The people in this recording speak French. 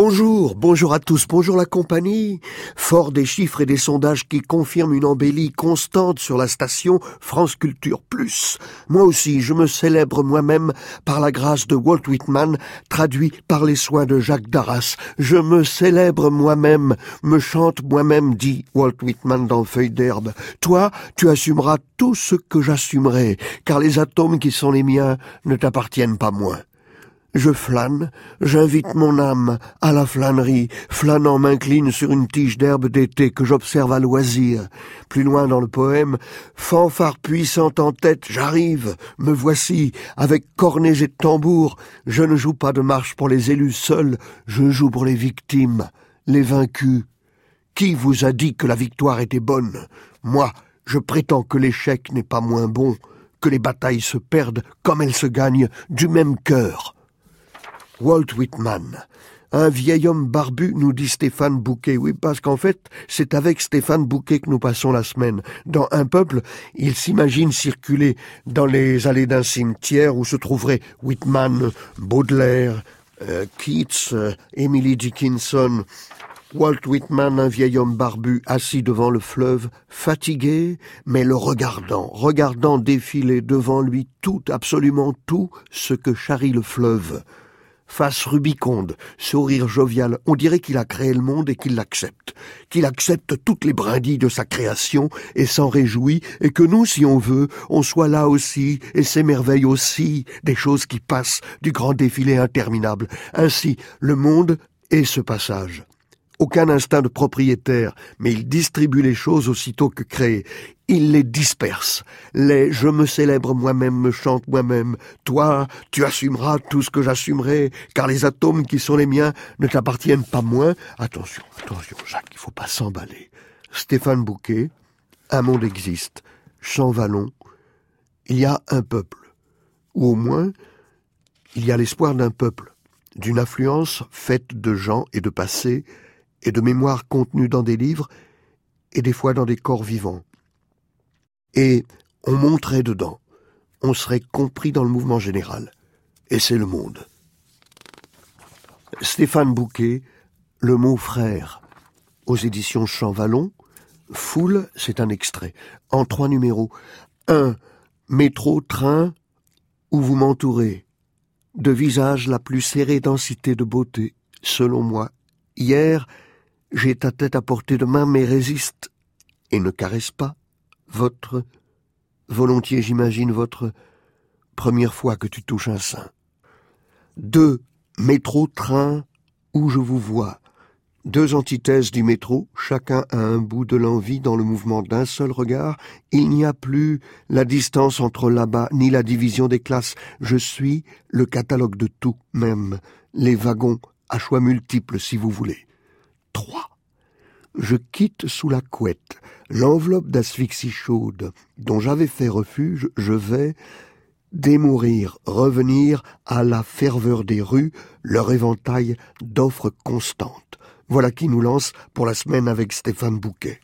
Bonjour, bonjour à tous, bonjour la compagnie. Fort des chiffres et des sondages qui confirment une embellie constante sur la station France Culture Plus. Moi aussi, je me célèbre moi-même par la grâce de Walt Whitman, traduit par les soins de Jacques Darras. Je me célèbre moi-même, me chante moi-même, dit Walt Whitman dans Feuille d'herbe. Toi, tu assumeras tout ce que j'assumerai, car les atomes qui sont les miens ne t'appartiennent pas moins. Je flâne, j'invite mon âme à la flânerie, flânant m'incline sur une tige d'herbe d'été que j'observe à loisir. Plus loin dans le poème, fanfare puissante en tête, j'arrive, me voici, avec cornets et tambours. Je ne joue pas de marche pour les élus seuls, je joue pour les victimes, les vaincus. Qui vous a dit que la victoire était bonne? Moi, je prétends que l'échec n'est pas moins bon, que les batailles se perdent comme elles se gagnent du même cœur. Walt Whitman. Un vieil homme barbu, nous dit Stéphane Bouquet. Oui, parce qu'en fait, c'est avec Stéphane Bouquet que nous passons la semaine. Dans un peuple, il s'imagine circuler dans les allées d'un cimetière où se trouveraient Whitman, Baudelaire, euh, Keats, euh, Emily Dickinson, Walt Whitman, un vieil homme barbu, assis devant le fleuve, fatigué, mais le regardant, regardant défiler devant lui tout, absolument tout, ce que charrie le fleuve face rubiconde, sourire jovial, on dirait qu'il a créé le monde et qu'il l'accepte, qu'il accepte toutes les brindilles de sa création et s'en réjouit, et que nous, si on veut, on soit là aussi et s'émerveille aussi des choses qui passent du grand défilé interminable. Ainsi, le monde est ce passage aucun instinct de propriétaire, mais il distribue les choses aussitôt que créées. Il les disperse. Les je me célèbre moi-même me chante moi-même. Toi, tu assumeras tout ce que j'assumerai, car les atomes qui sont les miens ne t'appartiennent pas moins. Attention, attention, Jacques, il faut pas s'emballer. Stéphane Bouquet, un monde existe. Champ Vallon, il y a un peuple. Ou au moins, il y a l'espoir d'un peuple, d'une influence faite de gens et de passés, et de mémoires contenues dans des livres et des fois dans des corps vivants. Et on monterait dedans, on serait compris dans le mouvement général. Et c'est le monde. Stéphane Bouquet, Le mot frère, aux éditions Champvallon. Foule, c'est un extrait, en trois numéros. Un, Métro, train, où vous m'entourez. De visage la plus serrée densité de beauté, selon moi. Hier, j'ai ta tête à portée de main, mais résiste et ne caresse pas. Votre, volontiers j'imagine votre première fois que tu touches un sein. Deux, métro, train, où je vous vois. Deux antithèses du métro, chacun à un bout de l'envie dans le mouvement d'un seul regard. Il n'y a plus la distance entre là-bas, ni la division des classes. Je suis le catalogue de tout, même les wagons à choix multiples si vous voulez. Je quitte sous la couette l'enveloppe d'asphyxie chaude dont j'avais fait refuge, je vais démourir, revenir à la ferveur des rues, leur éventail d'offres constantes. Voilà qui nous lance pour la semaine avec Stéphane Bouquet.